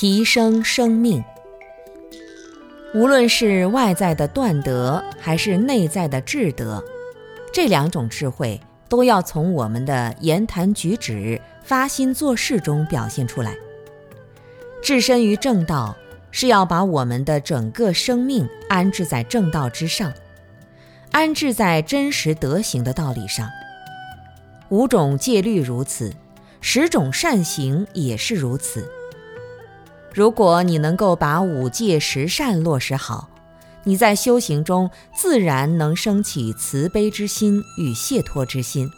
提升生命。无论是外在的断德，还是内在的智德，这两种智慧都要从我们的言谈举止、发心做事中表现出来。置身于正道，是要把我们的整个生命安置在正道之上，安置在真实德行的道理上。五种戒律如此，十种善行也是如此。如果你能够把五戒十善落实好，你在修行中自然能升起慈悲之心与解脱之心，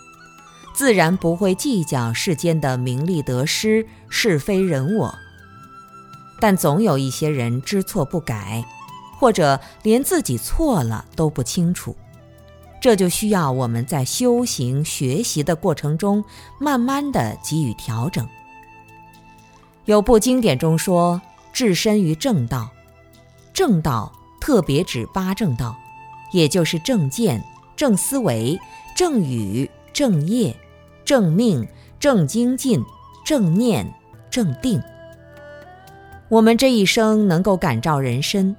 自然不会计较世间的名利得失、是非人我。但总有一些人知错不改，或者连自己错了都不清楚，这就需要我们在修行学习的过程中，慢慢的给予调整。有部经典中说：“置身于正道，正道特别指八正道，也就是正见、正思维、正语、正业、正命、正精进、正念、正定。我们这一生能够感召人身，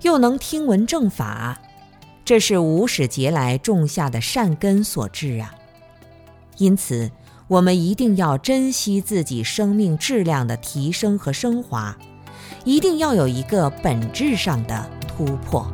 又能听闻正法，这是无始劫来种下的善根所致啊。因此。”我们一定要珍惜自己生命质量的提升和升华，一定要有一个本质上的突破。